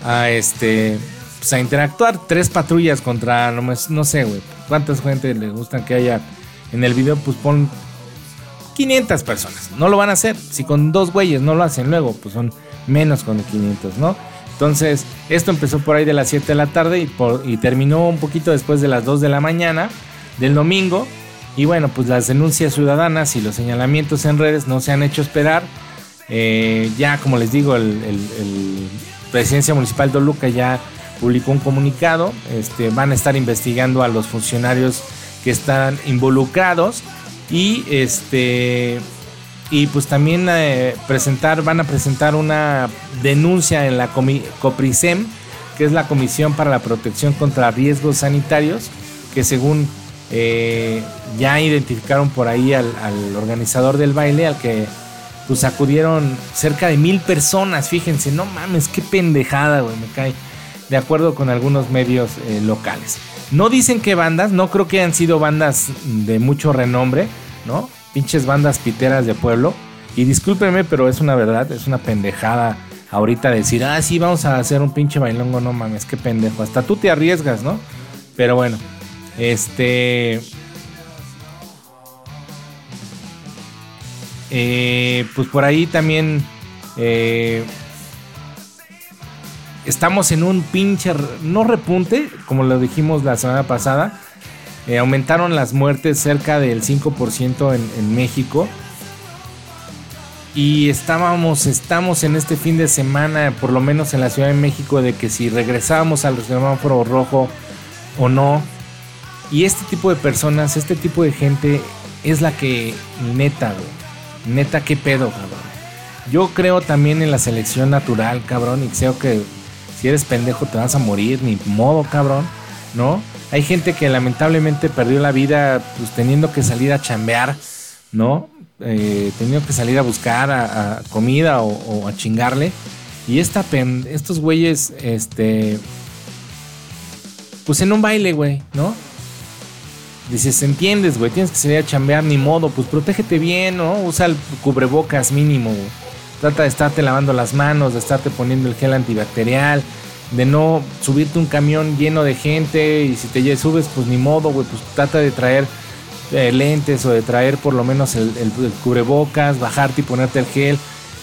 a, este, pues, a interactuar. Tres patrullas contra, no, no sé, güey, cuántas gente le gustan que haya en el video, pues pon 500 personas. No lo van a hacer. Si con dos güeyes no lo hacen luego, pues son menos con 500, ¿no? Entonces, esto empezó por ahí de las 7 de la tarde y, por, y terminó un poquito después de las 2 de la mañana del domingo. Y bueno, pues las denuncias ciudadanas y los señalamientos en redes no se han hecho esperar. Eh, ya, como les digo, el, Presidencia Municipal de Oluca ya publicó un comunicado. Este, van a estar investigando a los funcionarios que están involucrados y este y pues también eh, presentar van a presentar una denuncia en la COPRISEM que es la Comisión para la Protección contra Riesgos Sanitarios que según eh, ya identificaron por ahí al, organizador del baile al que pues acudieron cerca de mil personas fíjense no mames qué pendejada güey me cae de acuerdo con algunos medios eh, locales no dicen qué bandas, no creo que hayan sido bandas de mucho renombre, ¿no? Pinches bandas piteras de pueblo. Y discúlpenme, pero es una verdad, es una pendejada ahorita decir, ah, sí, vamos a hacer un pinche bailongo, no mames, qué pendejo. Hasta tú te arriesgas, ¿no? Pero bueno, este... Eh, pues por ahí también... Eh, estamos en un pinche, no repunte, como lo dijimos la semana pasada, eh, aumentaron las muertes cerca del 5% en, en, México. Y estábamos, estamos en este fin de semana, por lo menos en la Ciudad de México, de que si regresábamos al semáforo rojo o no. Y este tipo de personas, este tipo de gente es la que neta, Neta, qué pedo, cabrón. Yo creo también en la selección natural, cabrón, y creo que si eres pendejo te vas a morir, ni modo, cabrón, ¿no? Hay gente que lamentablemente perdió la vida pues teniendo que salir a chambear, ¿no? Eh, teniendo que salir a buscar a, comida o, a chingarle. Y esta estos güeyes, este, pues en un baile, güey, ¿no? Dices, entiendes, güey, tienes que salir a chambear, ni modo, pues protégete bien, ¿no? Usa el cubrebocas mínimo, güey. Trata de estarte lavando las manos, de estarte poniendo el gel antibacterial, de no subirte un camión lleno de gente y si te subes, pues ni modo, güey, pues trata de traer eh, lentes o de traer por lo menos el, cubrebocas, bajarte y ponerte el gel.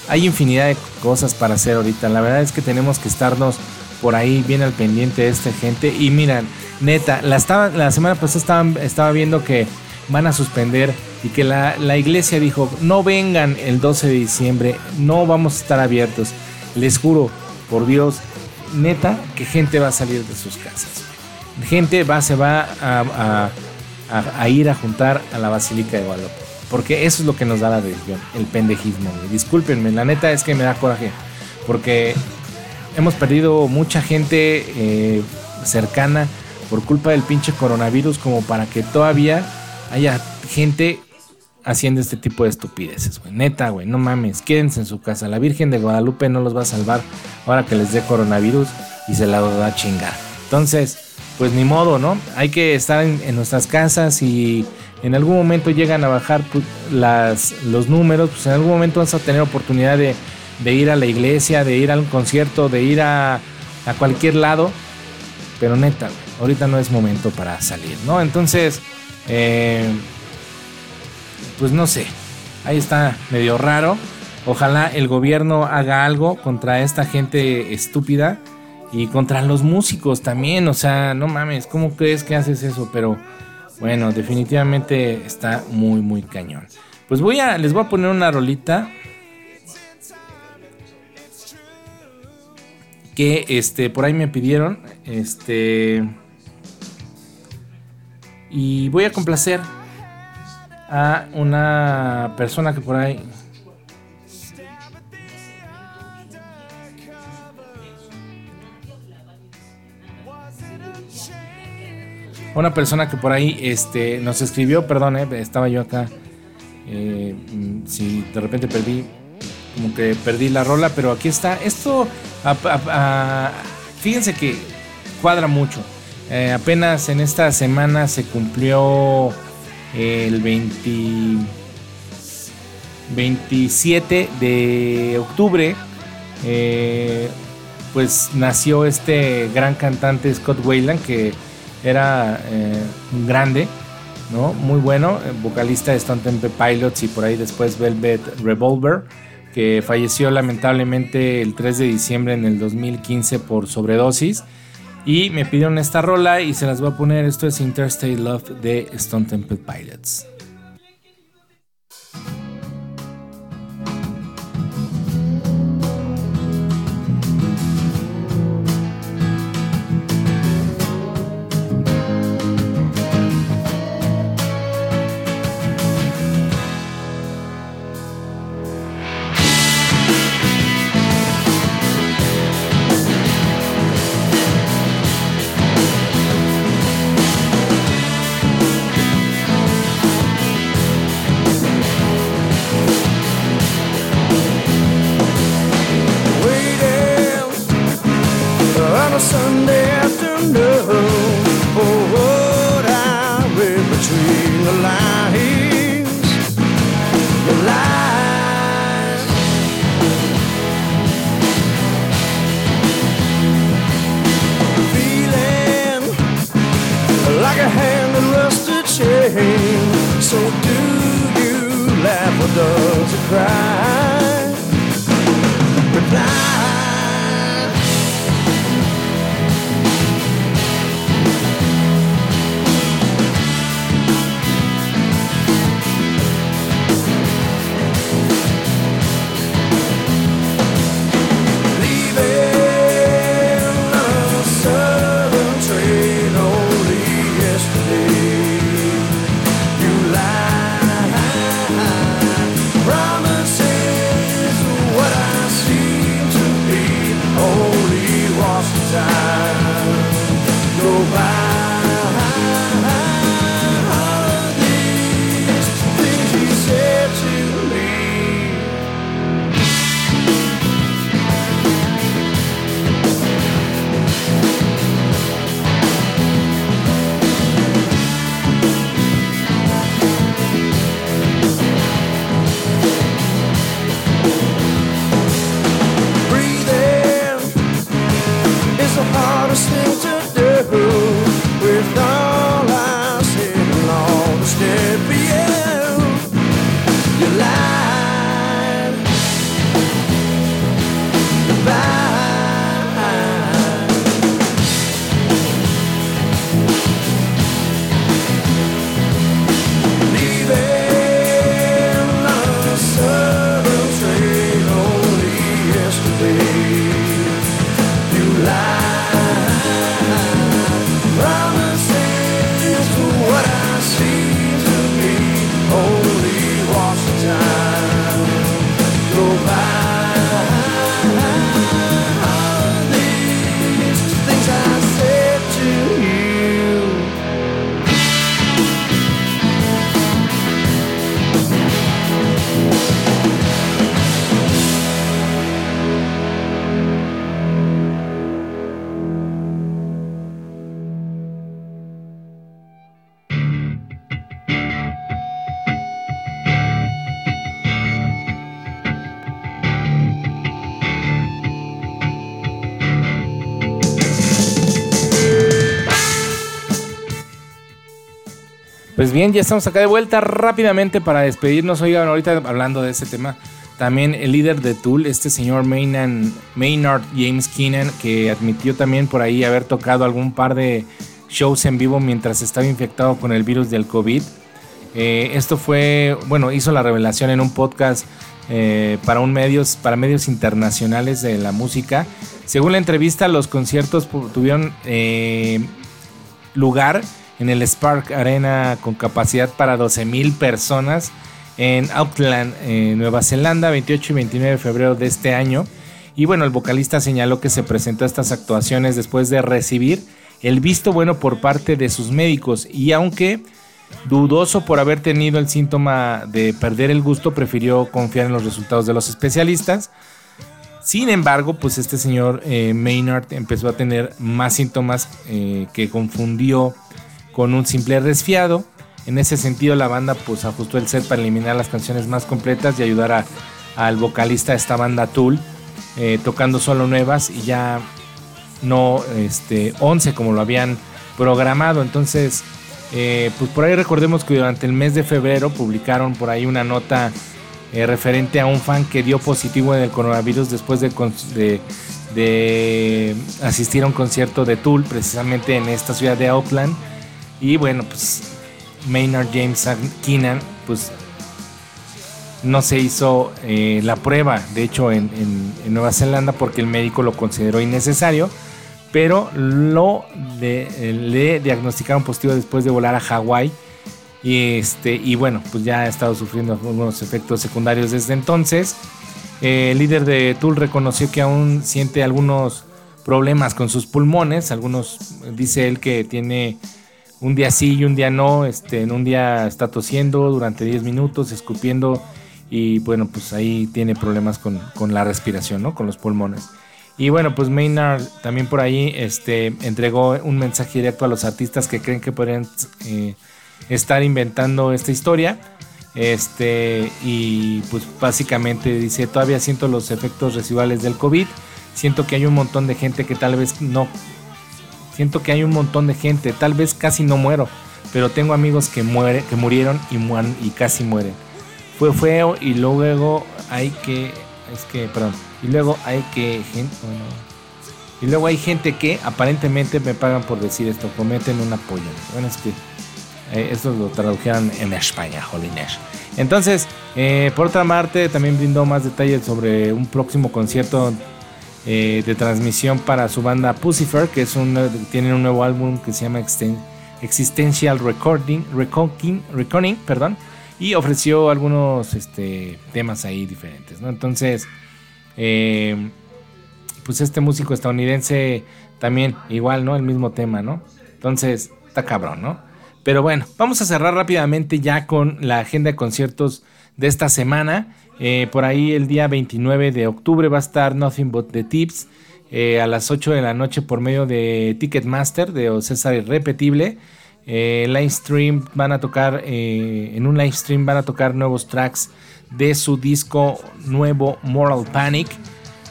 Hay infinidad de cosas para hacer ahorita. La verdad es que tenemos que estarnos por ahí bien al pendiente de esta gente. Y miran, neta, la, estaba, la semana pasada estaba, estaba viendo que van a suspender y que la, iglesia dijo, no vengan el 12 de diciembre, no vamos a estar abiertos. Les juro, por Dios, neta, que gente va a salir de sus casas. Gente va, se va a, ir a juntar a la Basílica de Guadalupe. Porque eso es lo que nos da la religión, el pendejismo. Discúlpenme, la neta es que me da coraje. Porque hemos perdido mucha gente eh, cercana por culpa del pinche coronavirus como para que todavía haya gente haciendo este tipo de estupideces, güey. Neta, güey, no mames, quédense en su casa. La Virgen de Guadalupe no los va a salvar ahora que les dé coronavirus y se la va a chingar. Entonces, pues ni modo, ¿no? Hay que estar en, nuestras casas y en algún momento llegan a bajar pues, las, los números, pues en algún momento vas a tener oportunidad de, de ir a la iglesia, de ir a un concierto, de ir a, a cualquier lado. Pero neta, güey, ahorita no es momento para salir, ¿no? Entonces, eh, pues no sé, ahí está medio raro. Ojalá el gobierno haga algo contra esta gente estúpida y contra los músicos también. O sea, no mames, ¿cómo crees que haces eso? Pero bueno, definitivamente está muy, muy cañón. Pues voy a, les voy a poner una rolita que este por ahí me pidieron, este y voy a complacer a una persona que por ahí una persona que por ahí este, nos escribió, perdón, eh, estaba yo acá. eh, si de repente perdí, como que perdí la rola, pero aquí está. Esto, fíjense que cuadra mucho. Eh, apenas en esta semana se cumplió el 20 27 de octubre. eh, pues nació este gran cantante Scott Wayland que era eh, un grande, ¿no? Muy bueno, eh, vocalista de Stone Temple Pilots y por ahí después Velvet Revolver, que falleció lamentablemente el 3 de diciembre en el 2015 por sobredosis. Y me pidieron esta rola y se las voy a poner. Esto es Interstate Love de Stone Temple Pilots. Ya estamos acá de vuelta rápidamente para despedirnos. Oigan, ahorita hablando de este tema, también el líder de Tool, este señor Maynard, Maynard James Keenan, que admitió también por ahí haber tocado algún par de shows en vivo mientras estaba infectado con el virus del COVID. Eh, esto fue, bueno, hizo la revelación en un podcast eh, para, un medios, para medios internacionales de la música. Según la entrevista, los conciertos tuvieron eh, lugar en el Spark Arena con capacidad para 12.000 personas en Auckland, Nueva Zelanda, 28 y 29 de febrero de este año. Y bueno, el vocalista señaló que se presentó a estas actuaciones después de recibir el visto bueno por parte de sus médicos y aunque dudoso por haber tenido el síntoma de perder el gusto, prefirió confiar en los resultados de los especialistas. Sin embargo, pues este señor eh, Maynard empezó a tener más síntomas eh, que confundió con un simple resfriado. En ese sentido, la banda pues ajustó el set para eliminar las canciones más completas y ayudar al vocalista de esta banda Tool, eh, tocando solo nuevas y ya no este, 11 como lo habían programado. Entonces, eh, pues por ahí recordemos que durante el mes de febrero publicaron por ahí una nota eh, referente a un fan que dio positivo en el coronavirus después de, de, asistir a un concierto de Tool precisamente en esta ciudad de Auckland. Y bueno, pues Maynard James Keenan, pues no se hizo eh, la prueba, de hecho en, Nueva Zelanda, porque el médico lo consideró innecesario pero lo le diagnosticaron positivo después de volar a Hawái. Y, este, y bueno, pues ya ha estado sufriendo algunos efectos secundarios desde entonces. el líder de Tool reconoció que aún siente algunos problemas con sus pulmones. Algunos, dice él que tiene un día sí y un día no. Este, en un día está tosiendo durante 10 minutos, escupiendo. Y bueno, pues ahí tiene problemas con, con la respiración, ¿no? Con los pulmones. Y bueno, pues Maynard también por ahí este, entregó un mensaje directo a los artistas que creen que podrían eh, estar inventando esta historia. Este, y pues básicamente dice, todavía siento los efectos residuales del COVID. Siento que hay un montón de gente que tal vez no... Siento que hay un montón de gente, tal vez casi no muero, pero tengo amigos que, muere, que murieron y, casi mueren. Fue feo y luego hay que... Es que, perdón y luego hay que y luego hay gente que aparentemente me pagan por decir esto, cometen un apoyo. Bueno, es que eh, esto lo tradujeron en España, Jolines. Entonces, eh, por otra parte, también brindó más detalles sobre un próximo concierto eh, de transmisión para su banda Pucifer, que es un, tienen un nuevo álbum que se llama Existential Recording, perdón, y ofreció algunos este, temas ahí diferentes, ¿no? Entonces, eh, pues este músico estadounidense también, igual, ¿no? El mismo tema, ¿no? Entonces, está cabrón, ¿no? Pero bueno, vamos a cerrar rápidamente ya con la agenda de conciertos de esta semana. Eh, por ahí el día 29 de octubre va a estar Nothing But The Tips eh, a las 8 de la noche por medio de Ticketmaster de César Irrepetible. Eh, live stream van a tocar, en un live stream van a tocar nuevos tracks de su disco nuevo Moral Panic.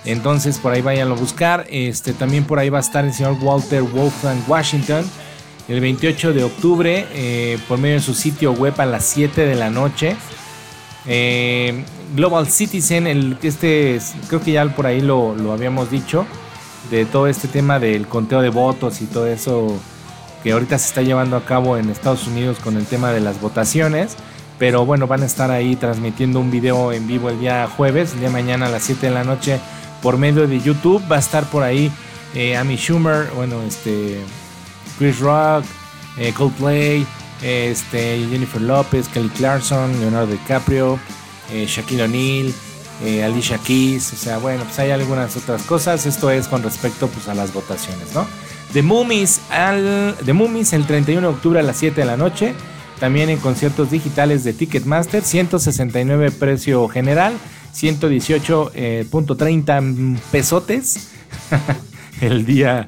Entonces por ahí váyanlo a buscar. Este, también por ahí va a estar el señor Walter Wolfgang Washington el 28 de octubre por medio de su sitio web a las 7 de la noche. Global Citizen, el, este creo que ya por ahí lo, lo habíamos dicho, de todo este tema del conteo de votos y todo eso que ahorita se está llevando a cabo en Estados Unidos con el tema de las votaciones. Pero bueno, van a estar ahí transmitiendo un video en vivo el día jueves, el día mañana a las 7 de la noche por medio de YouTube. Va a estar por ahí eh, Amy Schumer, bueno, este Chris Rock, eh, Coldplay, este, Jennifer Lopez, Kelly Clarkson, Leonardo DiCaprio, eh, Shaquille O'Neal, eh, Alicia Keys, o sea, bueno, pues hay algunas otras cosas. Esto es con respecto pues, a las votaciones, ¿no? The Mummies, al, The Mummies el 31 de octubre a las 7 de la noche. También en conciertos digitales de Ticketmaster, 169 precio general, 118.30 eh, pesotes el día,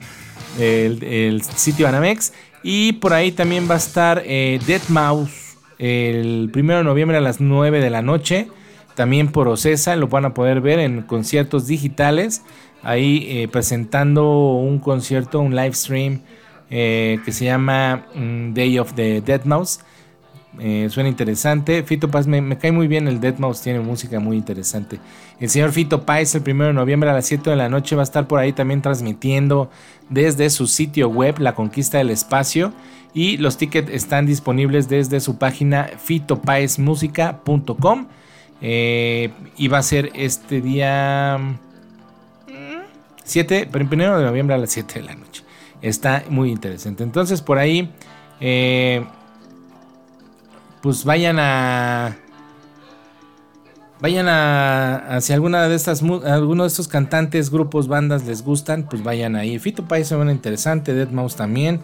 el, sitio Anamex. Y por ahí también va a estar eh, Dead Mouse el 1 de noviembre a las 9 de la noche. También por Ocesa, lo van a poder ver en conciertos digitales. Ahí eh, presentando un concierto, un live stream que se llama mm, Day of the Dead Mouse Eh, suena interesante. Fito Paz, me, cae muy bien. El Dead Mouse tiene música muy interesante. El señor Fito Paz, el primero de noviembre a las 7 de la noche, va a estar por ahí también transmitiendo desde su sitio web, La Conquista del Espacio. Y los tickets están disponibles desde su página fitopaezmusica.com. Eh, va a ser este día 7, pero primero de noviembre a las 7 de la noche. Está muy interesante. Entonces por ahí, eh, pues vayan a... Vayan a, si alguna de estas, alguno de estos cantantes, grupos, bandas les gustan, pues vayan ahí. Fito País se interesante, Dead Mouse también,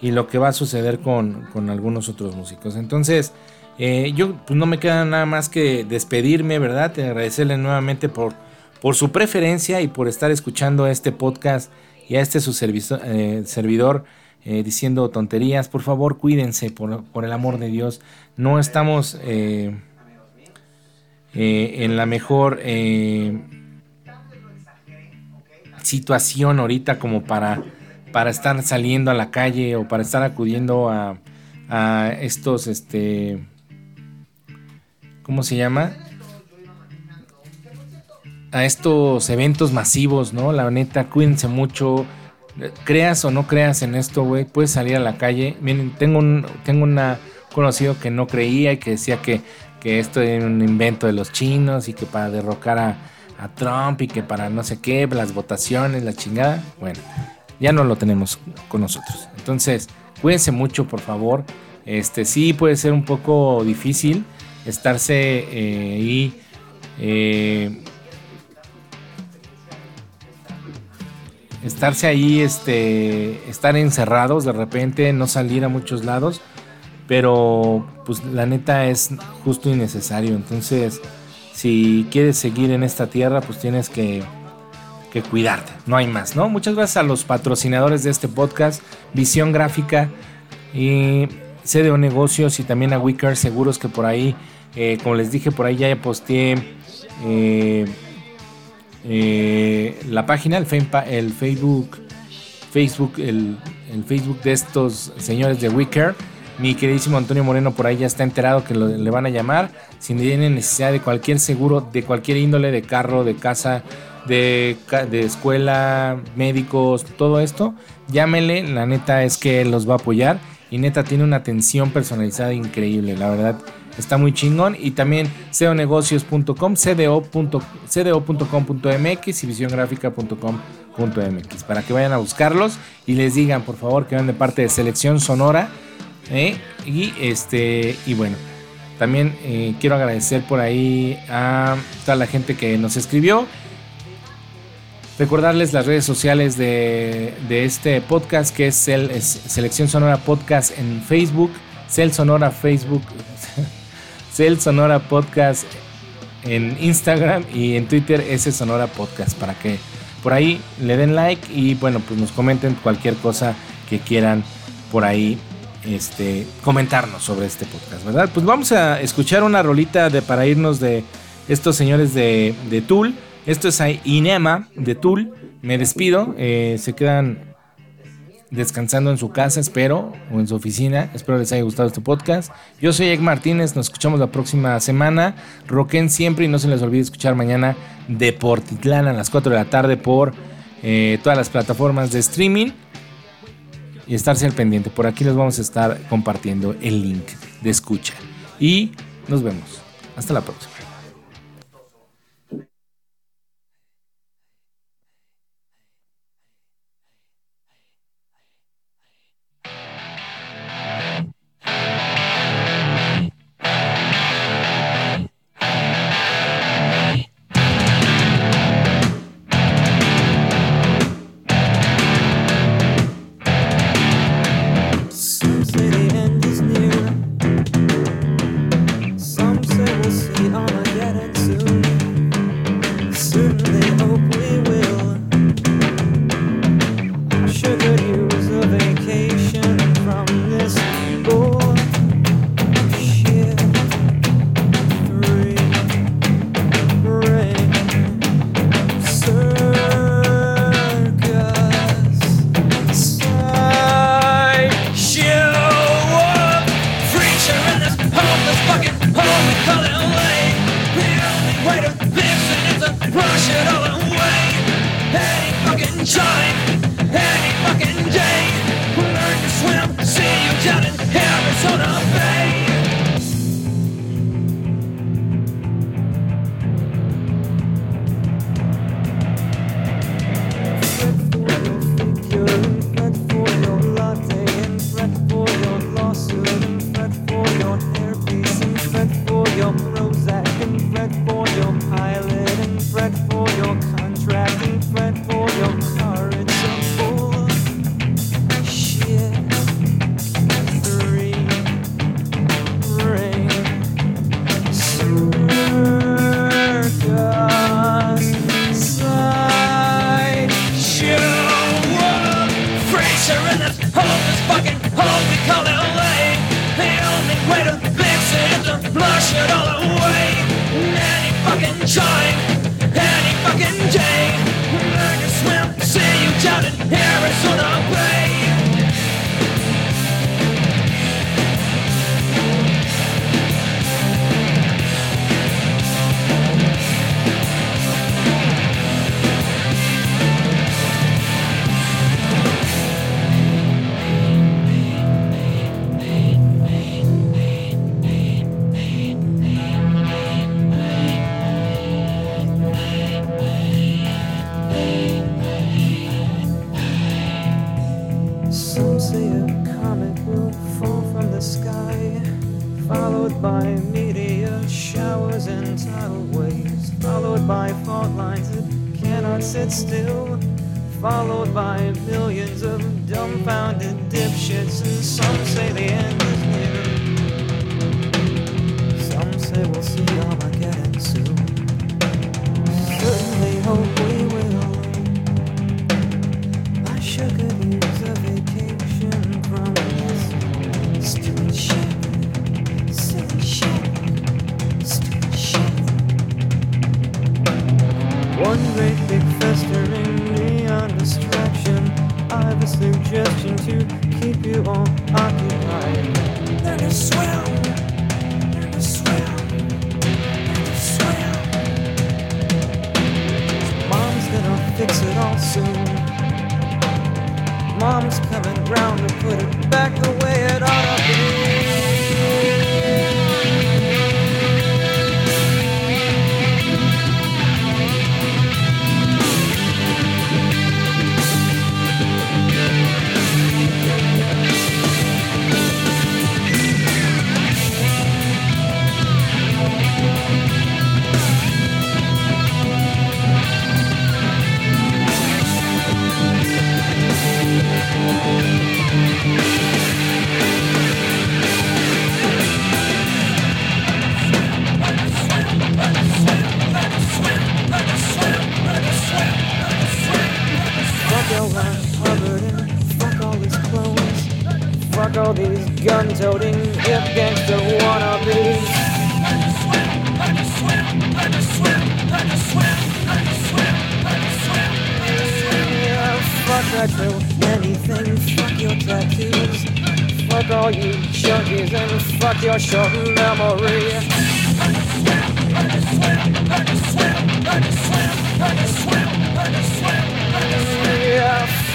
y lo que va a suceder con, con algunos otros músicos. Entonces, eh, yo pues no me queda nada más que despedirme, ¿verdad? Agradecerle nuevamente por, por su preferencia y por estar escuchando este podcast y a este su eh, servidor eh, diciendo tonterías. Por favor, cuídense, por, por, el amor de Dios. No estamos en la mejor situación ahorita como para, para estar saliendo a la calle o para estar acudiendo a, a estos, este, ¿cómo se llama? A estos eventos masivos, ¿no? La neta, cuídense mucho. Creas o no creas en esto, güey, puedes salir a la calle. Miren, tengo un tengo una conocido que no creía y que decía que, que esto era un invento de los chinos y que para derrocar a, a Trump y que para no sé qué, las votaciones, la chingada. Bueno, ya no lo tenemos con nosotros. Entonces, cuídense mucho, por favor. Este sí puede ser un poco difícil estarse eh, ahí eh, estarse ahí este estar encerrados de repente no salir a muchos lados pero pues la neta es justo y necesario. Entonces si quieres seguir en esta tierra pues tienes que que cuidarte. No hay más no muchas gracias a los patrocinadores de este podcast visión gráfica y CDO Negocios y también a Wicker Seguros que por ahí eh, como les dije, por ahí ya posteé eh, eh, la página, el, Facebook, Facebook, el, Facebook de estos señores de Wicker. Mi queridísimo Antonio Moreno por ahí ya está enterado que le van a llamar. Si tienen necesidad de cualquier seguro, de cualquier índole, de carro, de casa, de, escuela, médicos, todo esto, llámele. La neta es que los va a apoyar. Y neta tiene una atención personalizada increíble. La verdad, Está muy chingón. Y también ceonegocios.com, cdo.com.mx y visiongráfica.com.mx para que vayan a buscarlos y les digan, por favor, que van de parte de Selección Sonora. ¿eh? Y este, y bueno, también eh, quiero agradecer por ahí a toda la gente que nos escribió. Recordarles las redes sociales de, este podcast, que es, el, Selección Sonora Podcast en Facebook, Cel Sonora Facebook, Cel Sonora Podcast en Instagram y en Twitter ese Sonora Podcast para que por ahí le den like y bueno pues nos comenten cualquier cosa que quieran por ahí este comentarnos sobre este podcast, ¿verdad? Pues vamos a escuchar una rolita de para irnos de estos señores de, de Tool. Esto es Inema de Tool. Me despido. Eh, se quedan descansando en su casa, espero, o en su oficina. Espero les haya gustado este podcast. Yo soy Egg Martínez, nos escuchamos la próxima semana. Roquen siempre y no se les olvide escuchar mañana Deportitlán a las 4 de la tarde por eh, todas las plataformas de streaming. Y estarse al pendiente. Por aquí les vamos a estar compartiendo el link de escucha. Y nos vemos. Hasta la próxima. sit still, followed by millions of dumbfounded dipshits, and some say the end.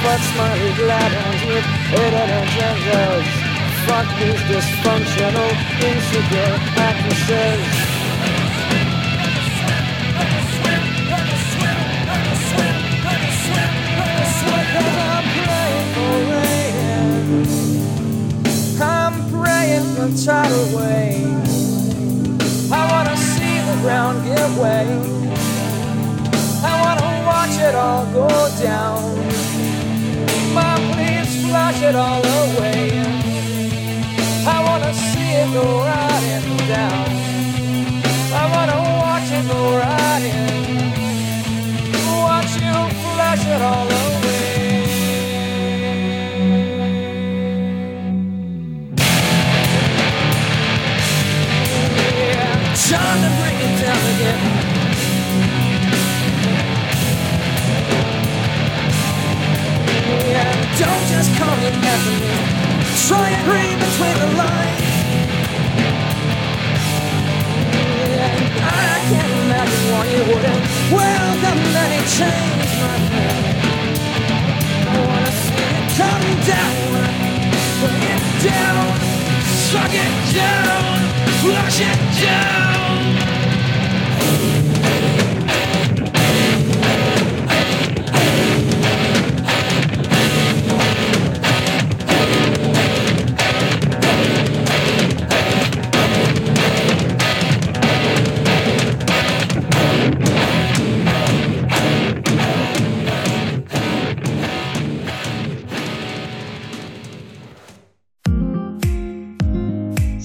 What's money glad ends with hidden agendas Fuck these dysfunctional, insecure actresses tidal waves. I wanna see the ground give way. I wanna watch it all go down my plans, flash it all away. I wanna see it go riding down. I wanna watch it go riding. Watch you flash it all away. Time to bring it down again. Don't just call it avenue. Try and read between the lines. I can't imagine why you wouldn't welcome any change, my friend. I wanna see it come down, bring it down, suck it down, flush it down.